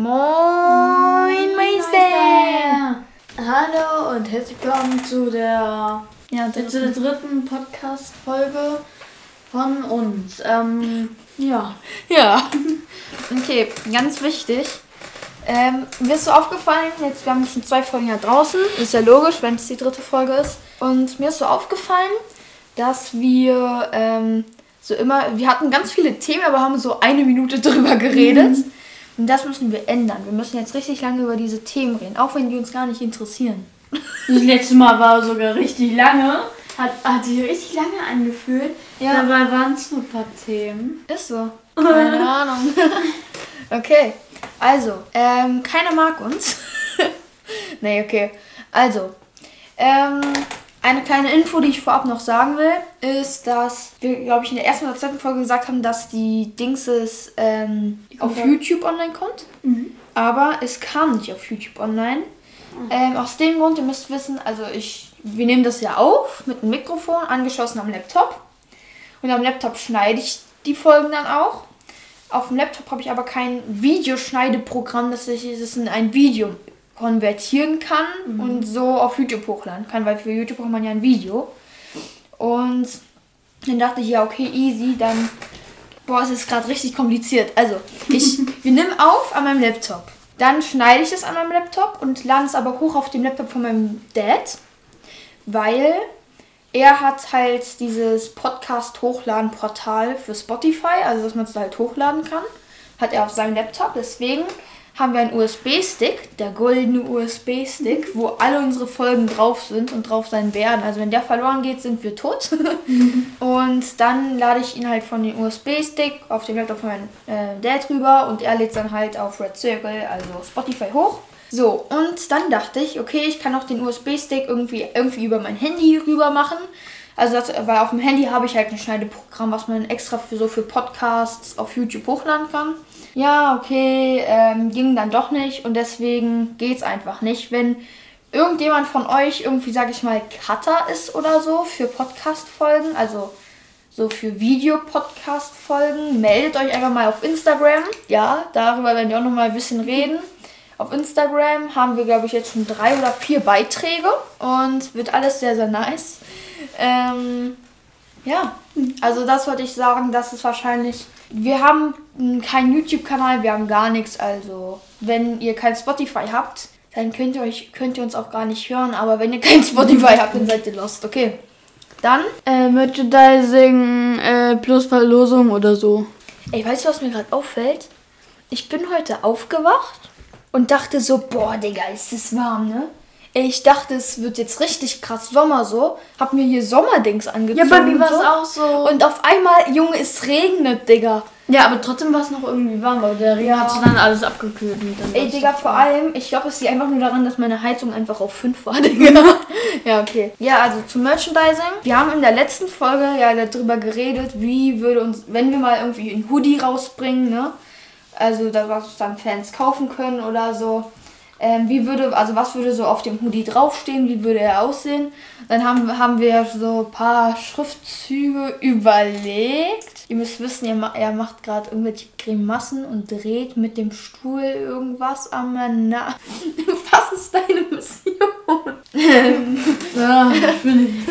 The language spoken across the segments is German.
Moin, Meister! Hallo und herzlich willkommen zu der, ja, zu der dritten Podcast-Folge von uns. Ähm, ja. Ja. Okay, ganz wichtig. Ähm, mir ist so aufgefallen, jetzt wir haben schon zwei Folgen ja draußen, ist ja logisch, wenn es die dritte Folge ist. Und mir ist so aufgefallen, dass wir ähm, so immer, wir hatten ganz viele Themen, aber haben so eine Minute drüber geredet. Mhm. Und das müssen wir ändern. Wir müssen jetzt richtig lange über diese Themen reden, auch wenn die uns gar nicht interessieren. Das letzte Mal war sogar richtig lange. Hat, hat sich richtig lange angefühlt. Ja. Dabei waren es nur ein paar Themen. Ist so. Keine Ahnung. okay. Also, ähm, keiner mag uns. nee, okay. Also, ähm, eine kleine Info, die ich vorab noch sagen will, ist, dass wir, glaube ich, in der ersten oder zweiten Folge gesagt haben, dass die Dingses ähm, auf YouTube online kommt. Mhm. Aber es kam nicht auf YouTube online. Mhm. Ähm, aus dem Grund, ihr müsst wissen, also ich, wir nehmen das ja auf mit einem Mikrofon angeschlossen am Laptop. Und am Laptop schneide ich die Folgen dann auch. Auf dem Laptop habe ich aber kein Videoschneideprogramm, dass ich es in ein Video konvertieren kann mhm. und so auf YouTube hochladen kann, weil für YouTube braucht man ja ein Video. Und dann dachte ich, ja, okay, easy, dann. Boah, es ist gerade richtig kompliziert. Also, ich, wir nehmen auf an meinem Laptop. Dann schneide ich es an meinem Laptop und lade es aber hoch auf dem Laptop von meinem Dad, weil er hat halt dieses Podcast-Hochladen-Portal für Spotify, also dass man es halt hochladen kann, hat er auf seinem Laptop. Deswegen haben wir einen USB-Stick, der goldene USB-Stick, wo alle unsere Folgen drauf sind und drauf sein werden. Also wenn der verloren geht, sind wir tot. und dann lade ich ihn halt von dem USB-Stick auf den Laptop von meinem äh, Dad rüber und er lädt dann halt auf Red Circle, also Spotify hoch. So, und dann dachte ich, okay, ich kann auch den USB-Stick irgendwie, irgendwie über mein Handy rüber machen. Also, das, weil auf dem Handy habe ich halt ein Schneideprogramm, was man extra für so für Podcasts auf YouTube hochladen kann ja, okay, ähm, ging dann doch nicht und deswegen geht's einfach nicht. Wenn irgendjemand von euch irgendwie, sag ich mal, Cutter ist oder so für Podcast-Folgen, also so für Videopodcast-Folgen, meldet euch einfach mal auf Instagram. Ja, darüber werden wir auch nochmal ein bisschen reden. Auf Instagram haben wir, glaube ich, jetzt schon drei oder vier Beiträge und wird alles sehr, sehr nice. Ähm, ja, also das wollte ich sagen, das ist wahrscheinlich wir haben keinen YouTube-Kanal, wir haben gar nichts. Also, wenn ihr kein Spotify habt, dann könnt ihr, euch, könnt ihr uns auch gar nicht hören. Aber wenn ihr kein Spotify habt, dann seid ihr lost. Okay. Dann? Äh, Merchandising äh, plus Verlosung oder so. Ey, weißt du, was mir gerade auffällt? Ich bin heute aufgewacht und dachte so, boah, Digga, ist es warm, ne? Ich dachte, es wird jetzt richtig krass Sommer so. Hab mir hier Sommerdings angezogen. Ja, bei mir war es so. auch so. Und auf einmal, Junge, es regnet, Digga. Ja, aber trotzdem war es noch irgendwie warm, weil der Regen ja. hat dann alles abgekühlt. Ey, Digga, vor allem, ich glaube, es liegt einfach nur daran, dass meine Heizung einfach auf 5 war, Digga. ja, okay. Ja, also zum Merchandising. Wir haben in der letzten Folge ja darüber geredet, wie würde uns, wenn wir mal irgendwie ein Hoodie rausbringen, ne? Also, da was dann Fans kaufen können oder so ähm, wie würde, also was würde so auf dem Hoodie draufstehen, wie würde er aussehen. Dann haben, haben wir so ein paar Schriftzüge überlegt. Ihr müsst wissen, er, er macht gerade irgendwelche Grimassen und dreht mit dem Stuhl irgendwas am Na. Was ist deine Mission? ja, ich bin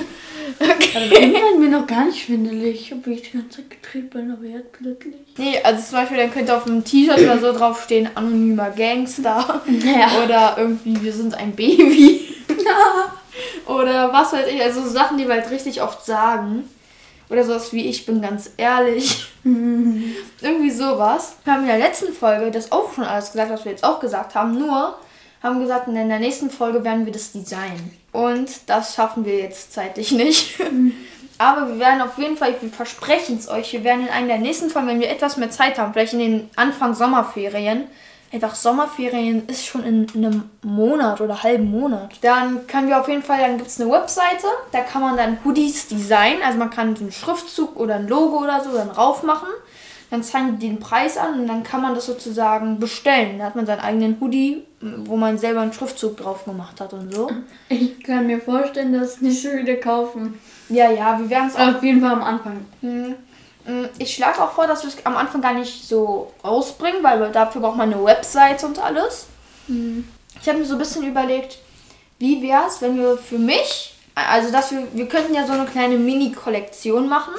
Okay. Noch gar nicht schwindelig, obwohl ich die ganze Zeit gedreht bin, aber jetzt plötzlich. Nee, also zum Beispiel, dann könnte auf einem T-Shirt oder so draufstehen, anonymer Gangster. Ja. Oder irgendwie, wir sind ein Baby. oder was weiß ich, also Sachen, die wir halt richtig oft sagen. Oder sowas wie ich bin ganz ehrlich. irgendwie sowas. Wir haben in der letzten Folge das auch schon alles gesagt, was wir jetzt auch gesagt haben. Nur haben gesagt, in der nächsten Folge werden wir das designen. Und das schaffen wir jetzt zeitlich nicht. Aber wir werden auf jeden Fall, wir versprechen es euch, wir werden in einer der nächsten Folgen, wenn wir etwas mehr Zeit haben, vielleicht in den Anfang Sommerferien, einfach Sommerferien ist schon in einem Monat oder halben Monat. Dann können wir auf jeden Fall, dann gibt es eine Webseite, da kann man dann Hoodies designen, also man kann so einen Schriftzug oder ein Logo oder so dann rauf machen dann zeigen die den Preis an und dann kann man das sozusagen bestellen. Da hat man seinen eigenen Hoodie, wo man selber einen Schriftzug drauf gemacht hat und so. Ich kann mir vorstellen, dass nicht schon wieder kaufen. Ja, ja, wir werden es auch. Auf jeden Fall am Anfang. Mhm. Mm, ich schlage auch vor, dass wir es am Anfang gar nicht so rausbringen, weil dafür braucht man eine Website und alles. Mhm. Ich habe mir so ein bisschen überlegt, wie wäre es, wenn wir für mich, also dass wir, wir könnten ja so eine kleine Mini-Kollektion machen.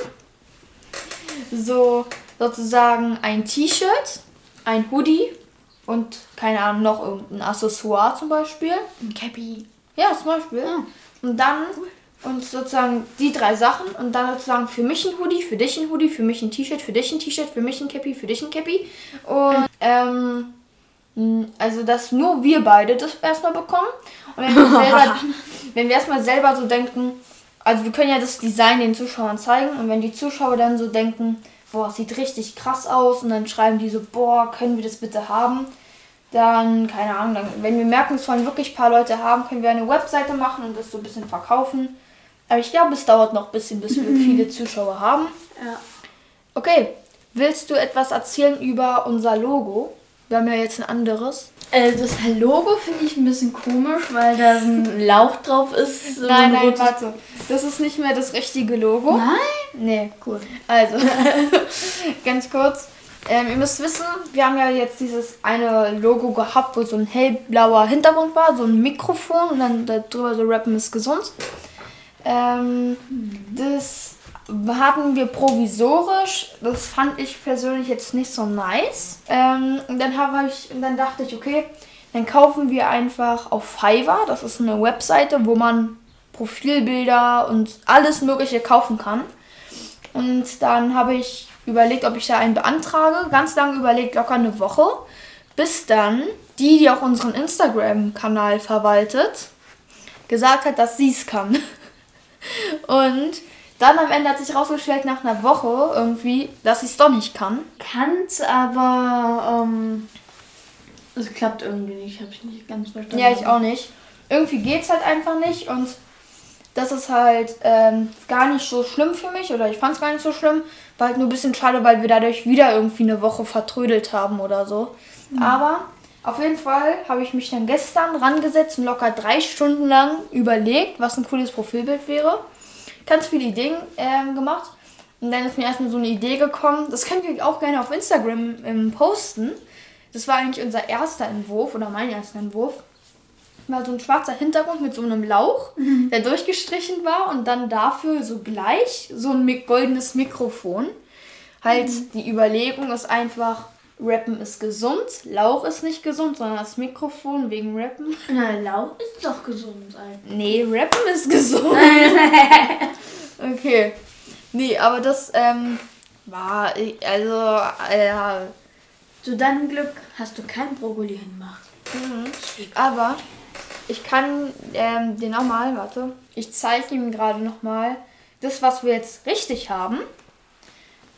So sozusagen ein T-Shirt, ein Hoodie und keine Ahnung, noch irgendein Accessoire zum Beispiel. Ein Cappy. Ja, zum Beispiel. Ja. Und dann und sozusagen die drei Sachen und dann sozusagen für mich ein Hoodie, für dich ein Hoodie, für mich ein T-Shirt, für dich ein T-Shirt, für mich ein Cappy, für dich ein Cappy. Und ähm, also dass nur wir beide das erstmal bekommen. Und wenn wir, selber, wenn wir erstmal selber so denken, also wir können ja das Design den Zuschauern zeigen und wenn die Zuschauer dann so denken, boah, sieht richtig krass aus und dann schreiben die so, boah, können wir das bitte haben? Dann, keine Ahnung, dann, wenn wir merken, es wollen wirklich ein paar Leute haben, können wir eine Webseite machen und das so ein bisschen verkaufen. Aber ich glaube, es dauert noch ein bisschen, bis wir viele Zuschauer haben. Ja. Okay, willst du etwas erzählen über unser Logo? Wir haben ja jetzt ein anderes. Äh, das Logo finde ich ein bisschen komisch, weil da ein Lauch drauf ist. So nein, nein, warte. Das ist nicht mehr das richtige Logo. Nein? Nee. Cool. Also, ganz kurz. Ähm, ihr müsst wissen, wir haben ja jetzt dieses eine Logo gehabt, wo so ein hellblauer Hintergrund war, so ein Mikrofon und dann darüber so Rappen ist gesund. Ähm, das hatten wir provisorisch. Das fand ich persönlich jetzt nicht so nice. Ähm, dann habe ich, dann dachte ich, okay, dann kaufen wir einfach auf Fiverr. Das ist eine Webseite, wo man Profilbilder und alles Mögliche kaufen kann. Und dann habe ich überlegt, ob ich da einen beantrage. Ganz lange überlegt, locker eine Woche. Bis dann die, die auch unseren Instagram-Kanal verwaltet, gesagt hat, dass sie es kann. Und dann am Ende hat sich rausgestellt, nach einer Woche irgendwie, dass ich es doch nicht kann. Kann's, aber ähm, es klappt irgendwie nicht. Habe ich nicht ganz verstanden. Ja, ich auch nicht. Irgendwie geht's halt einfach nicht und das ist halt ähm, gar nicht so schlimm für mich oder ich fand es gar nicht so schlimm. War halt nur ein bisschen schade, weil wir dadurch wieder irgendwie eine Woche vertrödelt haben oder so. Mhm. Aber auf jeden Fall habe ich mich dann gestern rangesetzt und locker drei Stunden lang überlegt, was ein cooles Profilbild wäre. Ganz viele Ideen äh, gemacht. Und dann ist mir erstmal so eine Idee gekommen. Das könnt ihr auch gerne auf Instagram ähm, posten. Das war eigentlich unser erster Entwurf oder mein erster Entwurf. War so ein schwarzer Hintergrund mit so einem Lauch, mhm. der durchgestrichen war und dann dafür so gleich so ein goldenes Mikrofon. Halt, mhm. die Überlegung ist einfach, Rappen ist gesund, Lauch ist nicht gesund, sondern das Mikrofon wegen Rappen. Na, Lauch ist doch gesund, Alter. Nee, Rappen ist gesund. okay. Nee, aber das ähm, war, also, äh, zu deinem Glück hast du kein Brokkoli hingemacht. Mhm. Aber ich kann ähm, den nochmal, warte, ich zeige ihm gerade nochmal das, was wir jetzt richtig haben.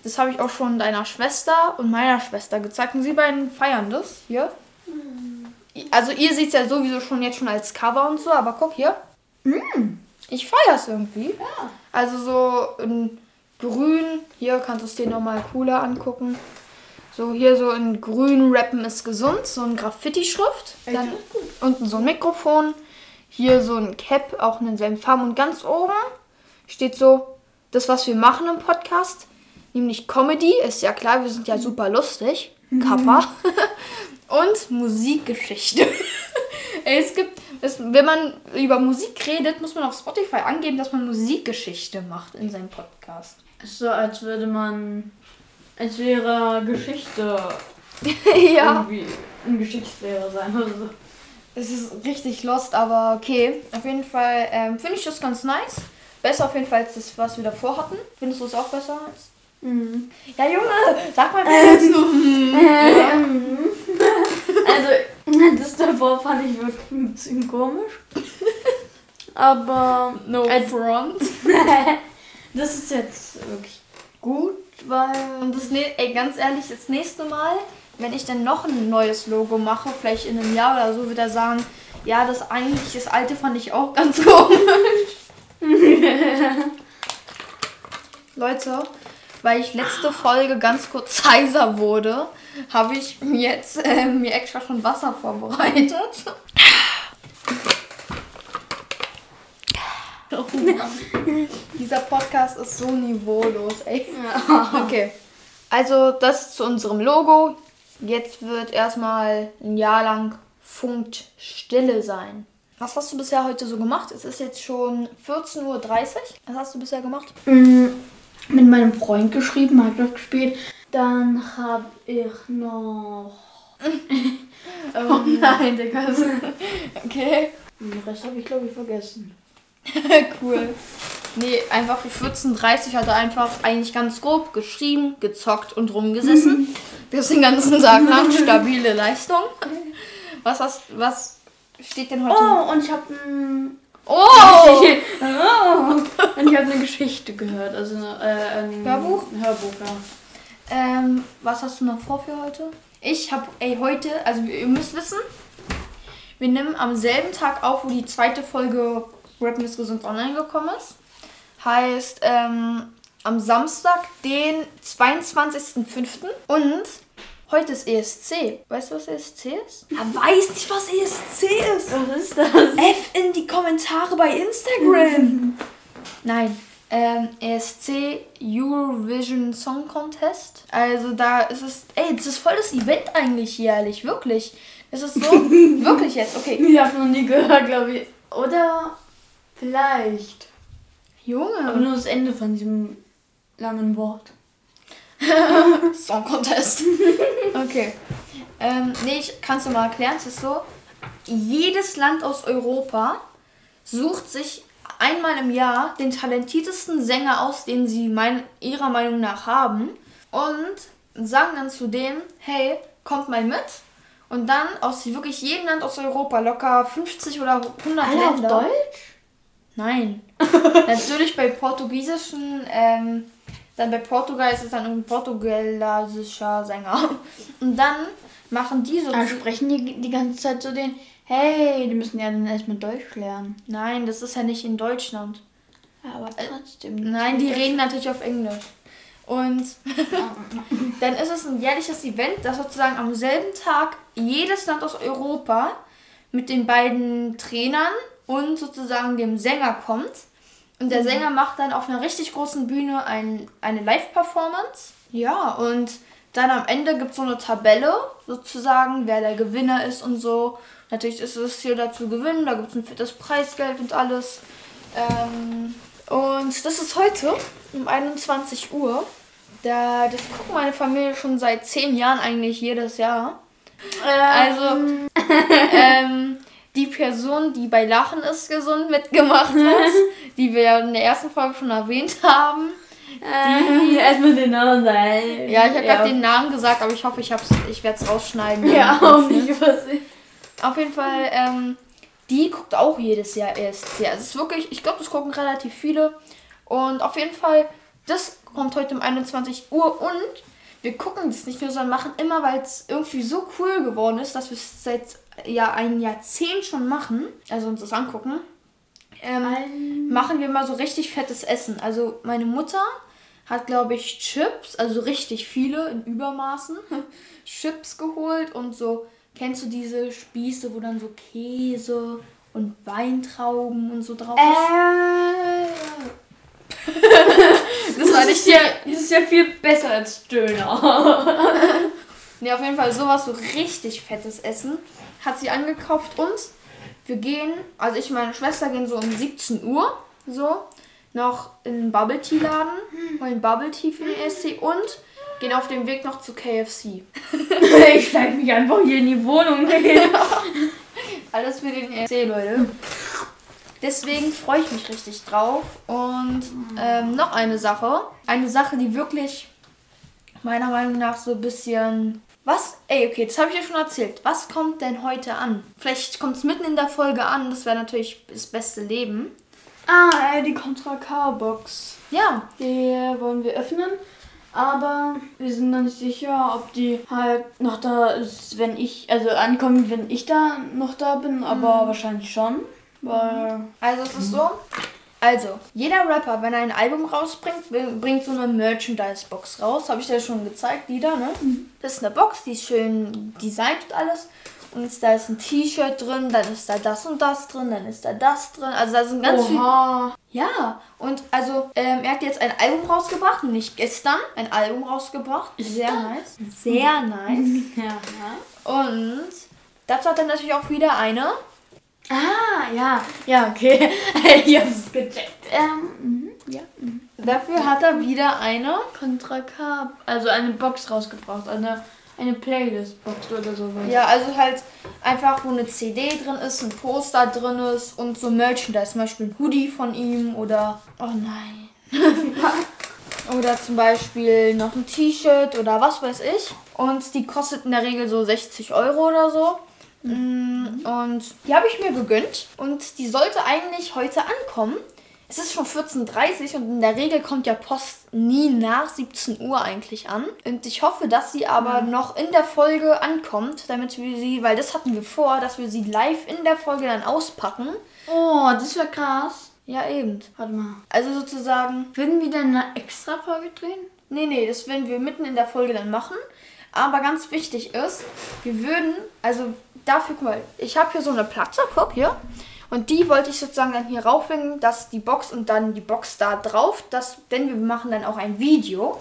Das habe ich auch schon deiner Schwester und meiner Schwester gezeigt. Und sie beiden feiern das hier. Mhm. Also ihr seht es ja sowieso schon jetzt schon als Cover und so, aber guck hier. Mhm. Ich feiere es irgendwie. Ja. Also so in grün, hier kannst du es dir nochmal cooler angucken. So hier so in grün Rappen ist gesund, so ein Graffiti-Schrift. Dann unten so ein Mikrofon. Hier so ein Cap, auch in denselben Farben. Und ganz oben steht so, das, was wir machen im Podcast nämlich Comedy, ist ja klar, wir sind ja super lustig. Kappa. und Musikgeschichte. es gibt, es, wenn man über Musik redet, muss man auf Spotify angeben, dass man Musikgeschichte macht in seinem Podcast. So, als würde man. Als wäre Geschichte. ja. Irgendwie ein Geschichtslehrer sein oder so. Es ist richtig lost, aber okay. Auf jeden Fall ähm, finde ich das ganz nice. Besser auf jeden Fall als das, was wir davor hatten. Findest du es auch besser als Mhm. Ja, Junge, sag mal ähm, jetzt nur. Also, das davor fand ich wirklich ein bisschen komisch. Aber. No als front. das ist jetzt wirklich gut, weil. Und das, ey, ganz ehrlich, das nächste Mal, wenn ich dann noch ein neues Logo mache, vielleicht in einem Jahr oder so, wird er sagen: Ja, das eigentlich, das alte fand ich auch ganz komisch. Leute, weil ich letzte Folge ganz kurz heiser wurde, habe ich jetzt äh, mir extra schon Wasser vorbereitet. Oh Dieser Podcast ist so niveaulos, ey. Ja. Okay. Also das zu unserem Logo. Jetzt wird erstmal ein Jahr lang Funkstille sein. Was hast du bisher heute so gemacht? Es ist jetzt schon 14.30 Uhr. Was hast du bisher gemacht? Mm, Mit meinem Freund geschrieben, Minecraft gespielt. Dann habe ich noch. oh nein, Digga. Okay. Den Rest habe ich, glaube ich, vergessen. cool. Nee, einfach für 14.30 hat er einfach eigentlich ganz grob geschrieben, gezockt und rumgesessen. Das den ganzen Tag lang. Stabile Leistung. Was hast was steht denn heute? Oh, und ich habe ein. Oh! oh. Und ich habe eine Geschichte gehört. Also äh, ein Hörbuch? Ein Hörbuch, ja. Ähm, was hast du noch vor für heute? Ich habe, ey, heute, also ihr müsst wissen, wir nehmen am selben Tag auf, wo die zweite Folge Rappen ist gesund online gekommen ist. Heißt, ähm, am Samstag, den 22.05. Und heute ist ESC. Weißt du, was ESC ist? Er weiß nicht, was ESC ist. Was ist das? F in die Kommentare bei Instagram. Nein. Ähm, ESC Eurovision Song Contest. Also da ist es. Ey, das ist voll das Event eigentlich jährlich, wirklich. Das ist so. wirklich jetzt, okay. Ich habe noch nie gehört, glaube ich. Oder vielleicht. Aber Junge. nur das Ende von diesem langen Wort. Song Contest. okay. Ähm, nee, ich kann es dir mal erklären. Es ist so, jedes Land aus Europa sucht sich einmal im Jahr den talentiertesten Sänger aus, den sie mein, ihrer Meinung nach haben und sagen dann zu dem, hey, kommt mal mit. Und dann aus wirklich jedem Land aus Europa, locker 50 oder 100 Alle auf Länder. Deutsch? Nein. Natürlich bei portugiesischen, ähm, dann bei Portugal ist es dann ein portugiesischer Sänger. Und dann machen die so. Aber sprechen die die ganze Zeit so den, hey, die müssen ja dann erstmal Deutsch lernen. Nein, das ist ja nicht in Deutschland. Ja, aber trotzdem. Nein, die reden natürlich auf Englisch. Und dann ist es ein jährliches Event, das sozusagen am selben Tag jedes Land aus Europa mit den beiden Trainern und sozusagen dem Sänger kommt. Und der Sänger macht dann auf einer richtig großen Bühne ein, eine Live-Performance. Ja, und dann am Ende gibt es so eine Tabelle, sozusagen, wer der Gewinner ist und so. Natürlich ist es hier dazu gewinnen, da gibt es ein fettes Preisgeld und alles. Ähm, und das ist heute um 21 Uhr. Da, das guckt meine Familie schon seit 10 Jahren eigentlich jedes Jahr. Also, ähm, die Person, die bei Lachen ist gesund mitgemacht hat, die wir ja in der ersten Folge schon erwähnt haben. die erstmal den Namen sagen. Ja, ich habe gerade den Namen gesagt, aber ich hoffe, ich, hab's, ich werde es rausschneiden. Ja, auch nicht übersehen. Auf jeden Fall, ähm, die guckt auch jedes Jahr ESC. Also es ist wirklich, ich glaube, das gucken relativ viele. Und auf jeden Fall, das kommt heute um 21 Uhr und wir gucken das nicht nur, sondern machen immer, weil es irgendwie so cool geworden ist, dass wir es seit ja, ein Jahrzehnt schon machen, also uns das angucken, ähm, machen wir mal so richtig fettes Essen. Also meine Mutter hat, glaube ich, Chips, also richtig viele in Übermaßen, Chips geholt und so, kennst du diese Spieße, wo dann so Käse und Weintrauben und so drauf ist? das war nicht ja, das ist ja viel besser als Döner. Ne, auf jeden Fall sowas, so richtig fettes Essen hat sie angekauft und wir gehen, also ich und meine Schwester gehen so um 17 Uhr so noch in den Bubble Tea Laden, holen Bubble Tea für den ESC und gehen auf dem Weg noch zu KFC. ich steig mich einfach hier in die Wohnung rein. Alles für den ESC, Leute. Deswegen freue ich mich richtig drauf. Und ähm, noch eine Sache. Eine Sache, die wirklich meiner Meinung nach so ein bisschen. Was? Ey, okay, das habe ich ja schon erzählt. Was kommt denn heute an? Vielleicht kommt es mitten in der Folge an. Das wäre natürlich das beste Leben. Ah, äh, die Contra K-Box. Ja, Die wollen wir öffnen. Aber wir sind noch nicht sicher, ob die halt noch da ist, wenn ich, also ankommt, wenn ich da noch da bin, aber wahrscheinlich schon. Weil. also es ist so. Also, jeder Rapper, wenn er ein Album rausbringt, bringt so eine Merchandise-Box raus. Habe ich dir schon gezeigt, die da, ne? Das ist eine Box, die ist schön designt und alles. Und da ist ein T-Shirt drin, dann ist da das und das drin, dann ist da das drin. Also da sind ganz viele. Oha. Ja, und also ähm, er hat jetzt ein Album rausgebracht, nicht gestern, ein Album rausgebracht. Sehr nice. Sehr nice. Ja. Und dazu hat er natürlich auch wieder eine. Ah, ja. Ja, okay. ich hab's gecheckt. Ähm, mhm, ja. Mhm. Dafür hat er wieder eine. Contra K. Also eine Box rausgebracht. Eine, eine Playlist-Box oder sowas. Ja, also halt einfach, wo eine CD drin ist, ein Poster drin ist und so Merchandise, zum Beispiel ein Hoodie von ihm oder. Oh nein. oder zum Beispiel noch ein T-Shirt oder was weiß ich. Und die kostet in der Regel so 60 Euro oder so. Mm, Und die habe ich mir gegönnt und die sollte eigentlich heute ankommen. Es ist schon 14.30 Uhr und in der Regel kommt ja Post nie nach 17 Uhr eigentlich an. Und ich hoffe, dass sie aber noch in der Folge ankommt, damit wir sie, weil das hatten wir vor, dass wir sie live in der Folge dann auspacken. Oh, das wäre krass. Ja, eben. Warte mal. Also sozusagen, Würden wir denn eine extra Folge drehen? nee, nee, das werden wir mitten in der Folge dann machen. Aber ganz wichtig ist, wir würden, also dafür, guck mal, ich habe hier so eine Platte, guck hier. Und die wollte ich sozusagen dann hier raufhängen, dass die Box und dann die Box da drauf, dass, denn wir machen dann auch ein Video.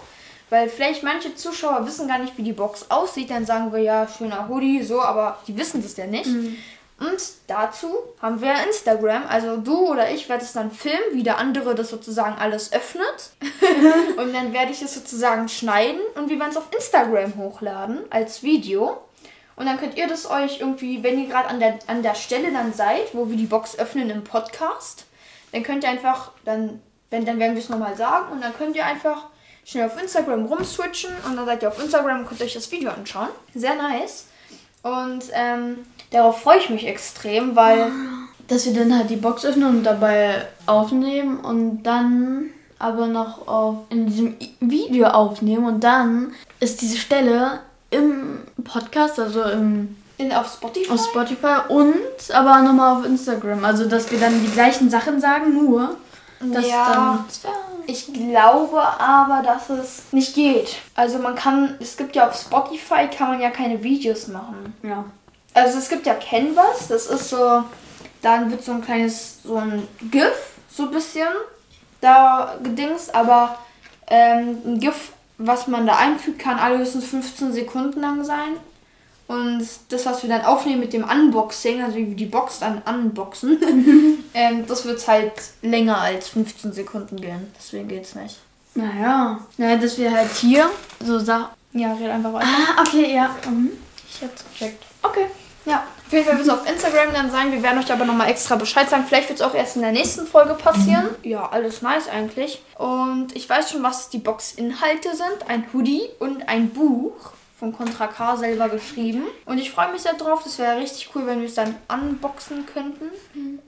Weil vielleicht manche Zuschauer wissen gar nicht, wie die Box aussieht. Dann sagen wir ja, schöner Hoodie, so, aber die wissen das ja nicht. Und dazu haben wir Instagram. Also du oder ich werde es dann filmen, wie der andere das sozusagen alles öffnet. und dann werde ich es sozusagen schneiden und wir werden es auf Instagram hochladen als Video. Und dann könnt ihr das euch irgendwie, wenn ihr gerade an der, an der Stelle dann seid, wo wir die Box öffnen im Podcast, dann könnt ihr einfach, dann, wenn, dann werden wir es nochmal sagen und dann könnt ihr einfach schnell auf Instagram rumswitchen und dann seid ihr auf Instagram und könnt euch das Video anschauen. Sehr nice. Und ähm, darauf freue ich mich extrem, weil Dass wir dann halt die Box öffnen und dabei aufnehmen und dann aber noch auf, in diesem Video aufnehmen und dann ist diese Stelle im Podcast, also im, in, auf Spotify. auf Spotify und aber nochmal auf Instagram. Also dass wir dann die gleichen Sachen sagen, nur dass Ja. dann. Ich glaube aber, dass es nicht geht. Also man kann, es gibt ja auf Spotify kann man ja keine Videos machen. Ja. Also es gibt ja Canvas, das ist so, dann wird so ein kleines, so ein GIF, so ein bisschen da gedingst, aber ähm, ein GIF, was man da einfügt, kann alle höchstens 15 Sekunden lang sein. Und das, was wir dann aufnehmen mit dem Unboxing, also wie wir die Box dann unboxen, ähm, das wird halt länger als 15 Sekunden gehen. Deswegen geht's nicht. Naja. Naja, dass wir halt hier so Sachen. Ja, red einfach weiter. Ah, okay, ja. Mhm. Ich hab's gecheckt. Okay. Ja, auf jeden Fall wird es auf Instagram dann sein. Wir werden euch aber nochmal extra Bescheid sagen. Vielleicht wird es auch erst in der nächsten Folge passieren. Ja, alles nice eigentlich. Und ich weiß schon, was die Box-Inhalte sind. Ein Hoodie und ein Buch von Contra K selber geschrieben. Und ich freue mich sehr drauf. Das wäre richtig cool, wenn wir es dann unboxen könnten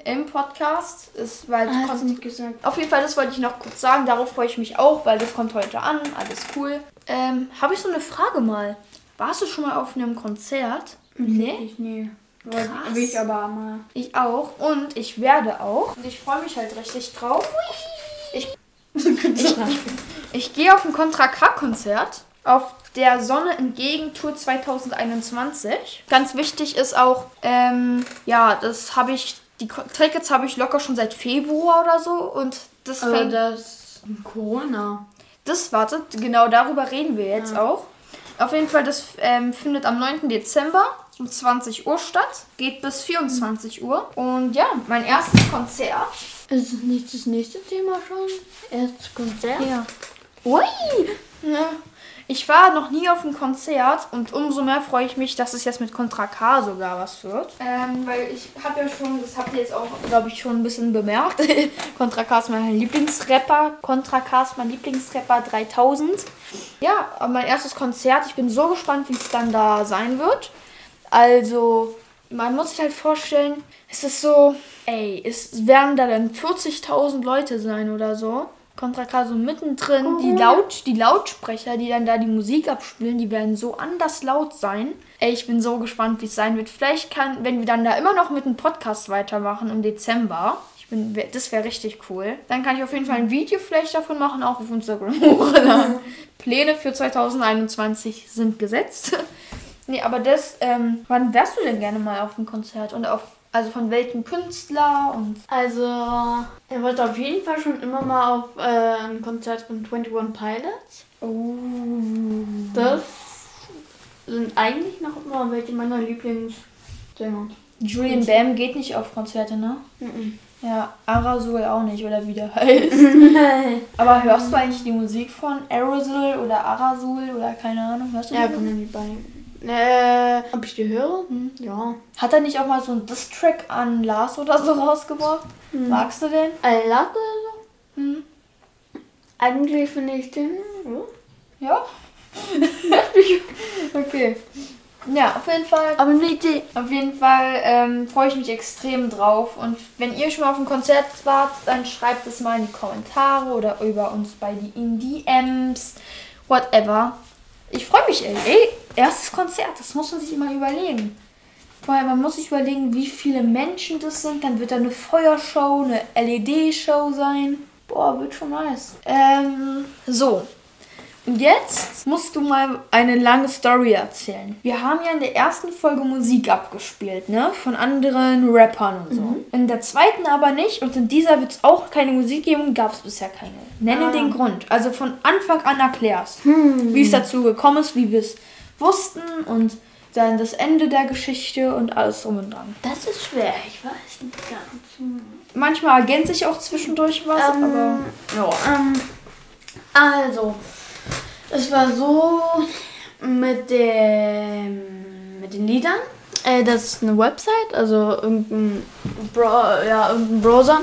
im Podcast. Ist, weil Ah, hast du nicht gesagt. auf jeden Fall, das wollte ich noch kurz sagen. Darauf freue ich mich auch, weil das kommt heute an. Alles cool. Ähm, Habe ich so eine Frage mal. Warst du schon mal auf einem Konzert? Nee. Ich, nee. Krass. Will ich aber mal. Ich auch. Und ich werde auch. Und ich freue mich halt richtig drauf. Ich, ich, ich gehe auf ein Contra K-Konzert. Auf der Sonne entgegen Tour 2021. Ganz wichtig ist auch, ähm, ja, das habe ich, die Tickets habe ich locker schon seit Februar oder so. Und das Aber fängt das Corona. Das, wartet, genau darüber reden wir jetzt auch. Auf jeden Fall, das ähm, findet am 9. Dezember um 20 Uhr statt. Geht bis 24 Uhr. Und ja, mein erstes Konzert. Ist es nicht das nächste Thema schon? Erstes Konzert? Ja. Ui! Ja. Ich war noch nie auf einem Konzert und umso mehr freue ich mich, dass es jetzt mit Contra K sogar was wird. Ähm, weil ich habe ja schon, das habt ihr jetzt auch, glaube ich, schon ein bisschen bemerkt. Contra K ist mein Lieblingsrapper. Contra K ist mein Lieblingsrapper 3000. Ja, mein erstes Konzert. Ich bin so gespannt, wie es dann da sein wird. Also, man muss sich halt vorstellen, es ist so, ey, es werden da dann 40.000 Leute sein oder so. Contra K so mittendrin. Die, Laut, die Lautsprecher, die dann da die Musik abspielen, die werden so anders laut sein. Ey, ich bin so gespannt, wie es sein wird. Vielleicht kann, wenn wir dann da immer noch mit dem Podcast weitermachen im Dezember. Ich bin, das wäre richtig cool. Dann kann ich auf jeden Fall ein Video vielleicht davon machen, auch auf Instagram hochladen. Pläne für 2021 sind gesetzt. Nee, aber das, ähm, wann wärst du denn gerne mal auf einem Konzert? Und auf, also von welchem Künstler und. Also, er wollte auf jeden Fall schon immer mal auf äh, ein Konzert von 21 Pilots. Oh. Das sind eigentlich noch immer welche meiner Lieblingssänger. Julian Bam geht nicht auf Konzerte, ne? Mhm. Ja, Aerosol auch nicht, oder wie der heißt. Aber hörst du eigentlich die Musik von Aerosol oder Aerosol oder keine Ahnung? Hörst du Ja, kommen die beiden. Äh, ob ich die höre? Hm. Ja. Hat er nicht auch mal so einen Diss-Track an Lars oder so rausgebracht? Magst du den? Allah oder so? Hm. Eigentlich finde ich den. Ja. Ja? okay. Ja, auf jeden Fall. Aber eine Idee. Auf jeden Fall ähm, freue ich mich extrem drauf. Und wenn ihr schon mal auf ein Konzert wart, dann schreibt es mal in die Kommentare oder über uns bei die in DMs, whatever. Ich freue mich, ey. ey. Erstes Konzert, das muss man sich immer überlegen. Vorher, man muss sich überlegen, wie viele Menschen das sind. Dann wird da eine Feuershow, eine LED-Show sein. Boah, wird schon nice. Ähm, so. Und jetzt musst du mal eine lange Story erzählen. Wir haben ja in der ersten Folge Musik abgespielt, ne? Von anderen Rappern und so. In der zweiten aber nicht. Und in dieser wird es auch keine Musik geben und gab es bisher keine. Nenne Ah. den Grund. Also von Anfang an erklärst, wie es dazu gekommen ist, wie wir es wussten und dann das Ende der Geschichte und alles drum und dran. Das ist schwer, ich weiß nicht ganz. Manchmal ergänzt sich auch zwischendurch was, aber. Ähm, ja. Ähm, also, es war so mit dem mit den Liedern. Äh, das ist eine Website, also irgendein, Bra ja, irgendein Browser.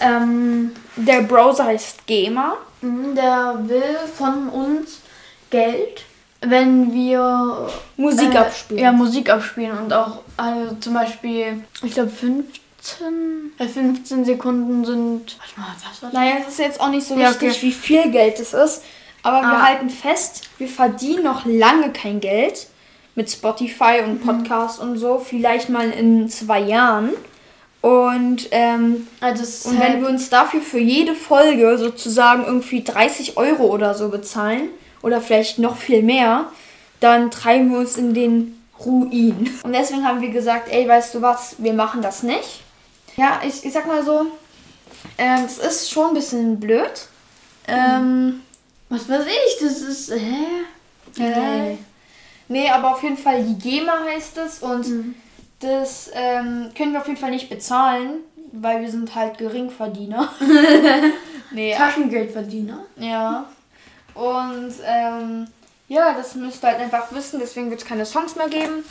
Ähm, Der Browser heißt Gamer. der will von uns Geld, wenn wir Musik äh, abspielen. Ja, Musik abspielen und auch also zum Beispiel, ich glaube 15, äh, 15 Sekunden sind. Warte mal, was war das? Naja, es ist jetzt auch nicht so Ja, wichtig, okay. wie viel Geld es ist. Aber wir Ah. halten fest, wir verdienen noch lange kein Geld mit Spotify und Mhm. Podcast und so. Vielleicht mal in zwei Jahren. Und, ähm, Also es und halt, wenn wir uns dafür für jede Folge sozusagen irgendwie 30 Euro oder so bezahlen, oder vielleicht noch viel mehr, dann treiben wir uns in den Ruin. Und deswegen haben wir gesagt, ey, weißt du was, wir machen das nicht. Ja, ich, ich sag mal so, ähm, es ist schon ein bisschen blöd. Ähm, was weiß ich, das ist, hä? äh, nee, aber auf jeden Fall die GEMA heißt es und Mhm. das ähm, können wir auf jeden Fall nicht bezahlen, weil wir sind halt Geringverdiener. nee, Taschengeldverdiener. Ja. Und ähm, ja, das müsst ihr halt einfach wissen, deswegen wird es keine Songs mehr geben.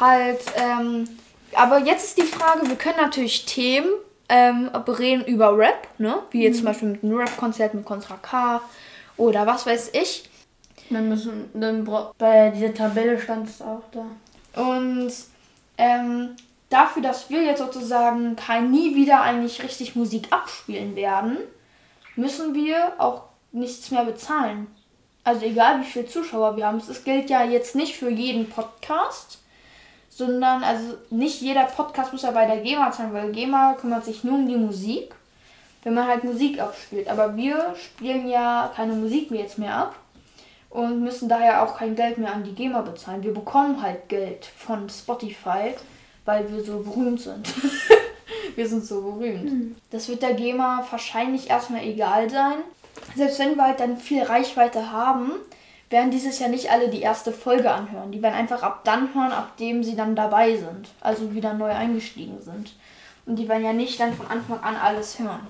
Halt, ähm, aber jetzt ist die Frage, wir können natürlich Themen ähm, bereden über Rap, ne? Wie jetzt zum Beispiel mit einem Rap-Konzert mit Contra K oder was weiß ich. Dann müssen, dann bei dieser Tabelle stand es auch da. Und ähm, dafür, dass wir jetzt sozusagen kein nie wieder eigentlich richtig Musik abspielen werden, müssen wir auch nichts mehr bezahlen. Also egal wie viele Zuschauer wir haben. Es gilt ja jetzt nicht für jeden Podcast, sondern also nicht jeder Podcast muss ja bei der GEMA sein, weil GEMA kümmert sich nur um die Musik, wenn man halt Musik abspielt. Aber wir spielen ja keine Musik mehr jetzt mehr ab und müssen daher auch kein Geld mehr an die GEMA bezahlen. Wir bekommen halt Geld von Spotify, weil wir so berühmt sind. wir sind so berühmt. Das wird der GEMA wahrscheinlich erstmal egal sein. Selbst wenn wir halt dann viel Reichweite haben, werden dieses Jahr nicht alle die erste Folge anhören. Die werden einfach ab dann hören, ab dem sie dann dabei sind. Also wieder neu eingestiegen sind. Und die werden ja nicht dann von Anfang an alles hören.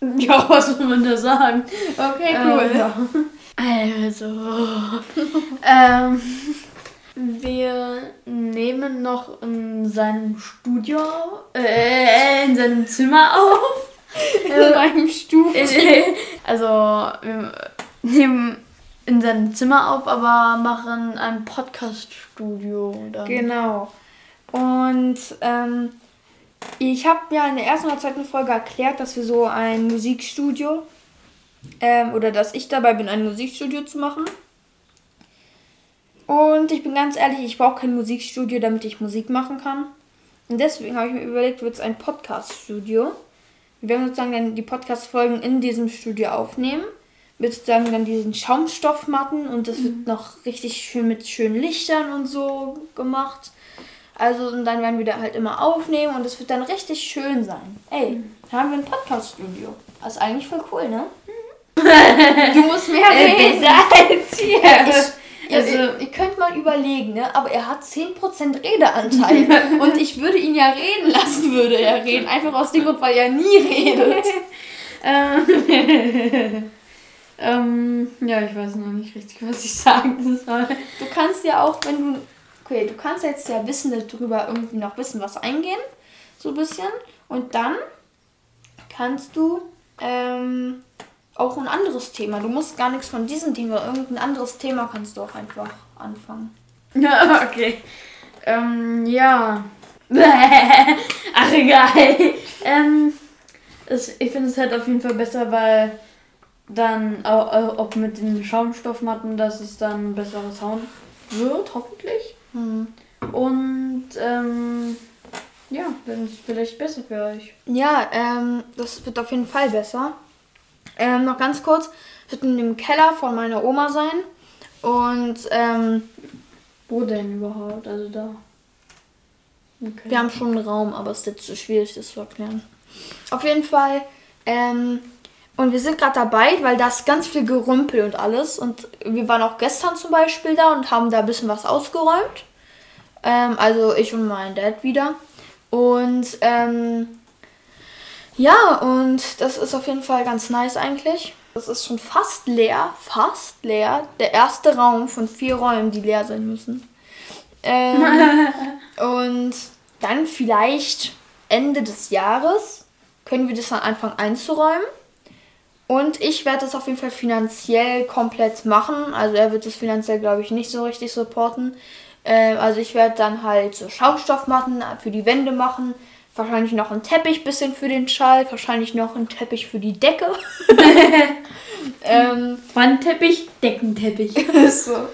Ja, was soll man da sagen? Okay, Ähm, ja. Also, ähm, wir nehmen noch in seinem Studio, äh, in seinem Zimmer auf. In meinem Stuhl. also, wir nehmen in seinem Zimmer auf, aber machen ein Podcast-Studio. Genau. Und ähm, ich habe ja in der ersten oder zweiten Folge erklärt, dass wir so ein Musikstudio ähm, oder dass ich dabei bin, ein Musikstudio zu machen. Und ich bin ganz ehrlich, ich brauche kein Musikstudio, damit ich Musik machen kann. Und deswegen habe ich mir überlegt, wird es ein Podcast-Studio. Wir werden sozusagen dann die Podcast-Folgen in diesem Studio aufnehmen. mit sozusagen dann diesen Schaumstoffmatten und das wird noch richtig schön mit schönen Lichtern und so gemacht. Also und dann werden wir da halt immer aufnehmen und es wird dann richtig schön sein. Ey, da haben wir ein Podcast-Studio. Das ist eigentlich voll cool, ne? du musst mehr reden. als hier. Ich, also, ihr, ihr könnt mal überlegen, ne? aber er hat 10% Redeanteil. und ich würde ihn ja reden lassen, würde er reden. Einfach aus dem Grund, weil er nie redet. ähm, ja, ich weiß noch nicht richtig, was ich sagen soll. Du kannst ja auch, wenn du. Okay, du kannst jetzt ja Wissen darüber irgendwie noch wissen, was eingehen. So ein bisschen. Und dann kannst du ähm, auch ein anderes Thema. Du musst gar nichts von diesem Thema, irgendein anderes Thema kannst du auch einfach anfangen. Ja, okay. Ähm, ja. Ach, egal. Ähm, es, ich finde es halt auf jeden Fall besser, weil dann auch, auch mit den Schaumstoffmatten, dass es dann besserer Sound wird, hoffentlich. Hm. Und ähm, ja, dann ist es vielleicht besser für euch. Ja, ähm, das wird auf jeden Fall besser. Ähm, noch ganz kurz, es wird in dem Keller von meiner Oma sein. Und ähm, Wo denn überhaupt? Also da. Okay. wir haben schon einen Raum, aber es ist jetzt zu schwierig, das zu erklären. Auf jeden Fall, ähm, und wir sind gerade dabei, weil da ist ganz viel Gerümpel und alles. Und wir waren auch gestern zum Beispiel da und haben da ein bisschen was ausgeräumt. Ähm, also ich und mein Dad wieder. Und ähm, ja, und das ist auf jeden Fall ganz nice eigentlich. Das ist schon fast leer, fast leer. Der erste Raum von vier Räumen, die leer sein müssen. Ähm, und dann vielleicht Ende des Jahres können wir das dann anfangen einzuräumen. Und ich werde das auf jeden Fall finanziell komplett machen. Also er wird das finanziell, glaube ich, nicht so richtig supporten. Ähm, also ich werde dann halt so Schaumstoffmatten für die Wände machen. Wahrscheinlich noch einen Teppich bisschen für den Schall. Wahrscheinlich noch einen Teppich für die Decke. ähm, Wandteppich, Deckenteppich. so.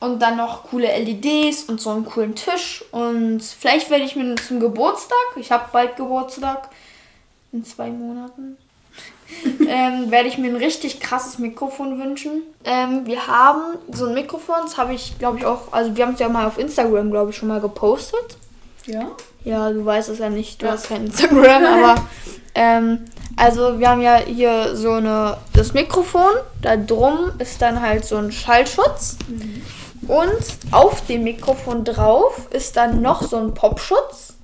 Und dann noch coole LEDs und so einen coolen Tisch. Und vielleicht werde ich mir zum Geburtstag, ich habe bald Geburtstag, in zwei Monaten, ähm, werde ich mir ein richtig krasses Mikrofon wünschen. Ähm, wir haben so ein Mikrofon, das habe ich, glaube ich, auch, also wir haben es ja mal auf Instagram, glaube ich, schon mal gepostet. Ja? Ja, du weißt es ja nicht, du hast kein Instagram, aber ähm, also wir haben ja hier so eine das Mikrofon, da drum ist dann halt so ein Schallschutz und auf dem Mikrofon drauf ist dann noch so ein Popschutz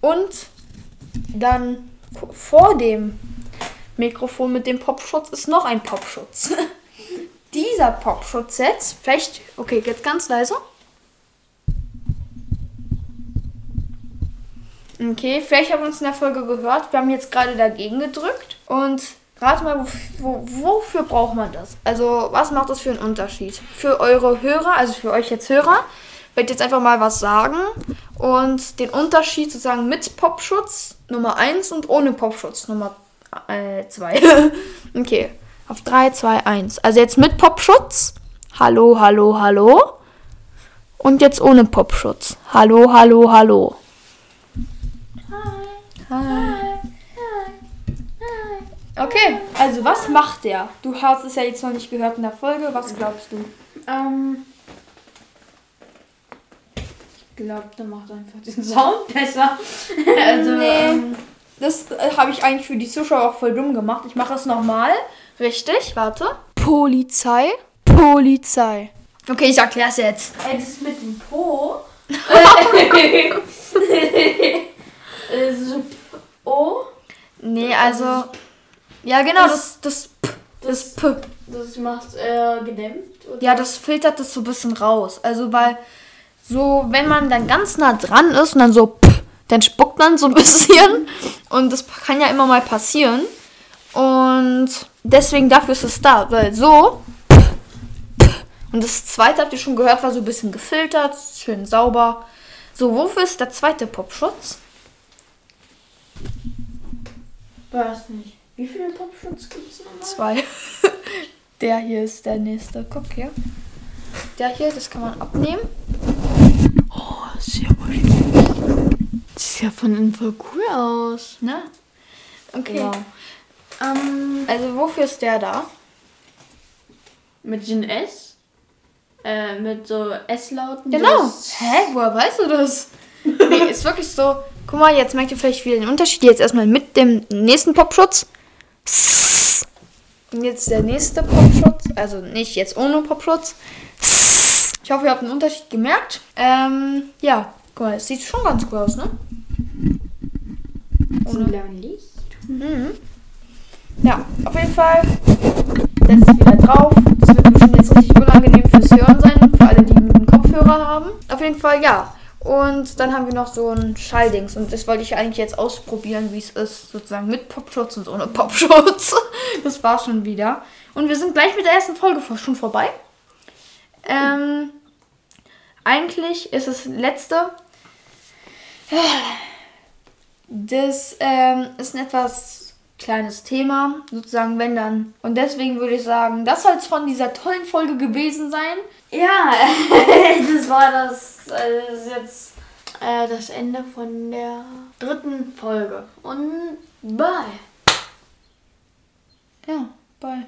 und dann vor dem Mikrofon mit dem Popschutz ist noch ein Popschutz. Dieser Popschutz jetzt, vielleicht, okay, jetzt ganz leise. Okay, vielleicht habt ihr uns in der Folge gehört. Wir haben jetzt gerade dagegen gedrückt. Und rate mal, wo, wo, wofür braucht man das? Also, was macht das für einen Unterschied? Für eure Hörer, also für euch jetzt Hörer, werde jetzt einfach mal was sagen. Und den Unterschied sozusagen mit Popschutz Nummer 1 und ohne Popschutz Nummer 2. okay, auf 3, 2, 1. Also jetzt mit Popschutz. Hallo, hallo, hallo. Und jetzt ohne Popschutz. Hallo, hallo, hallo. Hi. Okay, also was macht der? Du hast es ja jetzt noch nicht gehört in der Folge. Was glaubst du? Ähm. Ich glaube, der macht einfach den Sound besser. also, nee. ähm, Das äh, habe ich eigentlich für die Zuschauer auch voll dumm gemacht. Ich mache es nochmal. Richtig, warte. Polizei. Polizei. Okay, ich erkläre es jetzt. ey, das ist mit dem Po. Oh. Nee, also. Ja, genau, das, das, P, das P. Das macht äh, gedämpft. Oder? Ja, das filtert das so ein bisschen raus. Also, weil so, wenn man dann ganz nah dran ist und dann so, pff, dann spuckt man so ein bisschen. Und das kann ja immer mal passieren. Und deswegen dafür ist es da. Weil so, und das zweite habt ihr schon gehört, war so ein bisschen gefiltert, schön sauber. So, wofür ist der zweite Popschutz? Weiß nicht. Wie viele Popschutz gibt es nochmal? Zwei. Der hier ist der nächste. Guck hier. Der hier, das kann man abnehmen. Oh, aber schön. Das sieht ja von innen voll cool aus. Ne? Okay. Ja. Ähm, Also wofür ist der da? Mit den S. Äh, mit so S-Lauten. Genau. Hä? Woher weißt du das? nee, ist wirklich so. Guck mal, jetzt merkt ihr vielleicht wieder den Unterschied. Jetzt erstmal mit dem nächsten Popschutz. Und jetzt der nächste Popschutz. Also nicht jetzt ohne Popschutz. Ich hoffe, ihr habt den Unterschied gemerkt. Ähm, ja. Guck mal, es sieht schon ganz cool aus, ne? Zum blauen Licht. Mhm. Ja, auf jeden Fall. Setzt es wieder drauf. Das wird bestimmt jetzt richtig unangenehm fürs Hören sein, für alle, die einen Kopfhörer haben. Auf jeden Fall, ja. Und dann haben wir noch so ein Schalldings. Und das wollte ich eigentlich jetzt ausprobieren, wie es ist, sozusagen mit Popschutz und ohne Popschutz. Das war schon wieder. Und wir sind gleich mit der ersten Folge schon vorbei. Ähm, eigentlich ist es letzte. Das ähm, ist ein etwas kleines Thema, sozusagen, wenn dann. Und deswegen würde ich sagen, das soll es von dieser tollen Folge gewesen sein. Ja, das war das, äh, das ist jetzt äh, das Ende von der dritten Folge. Und bye. Ja, bye.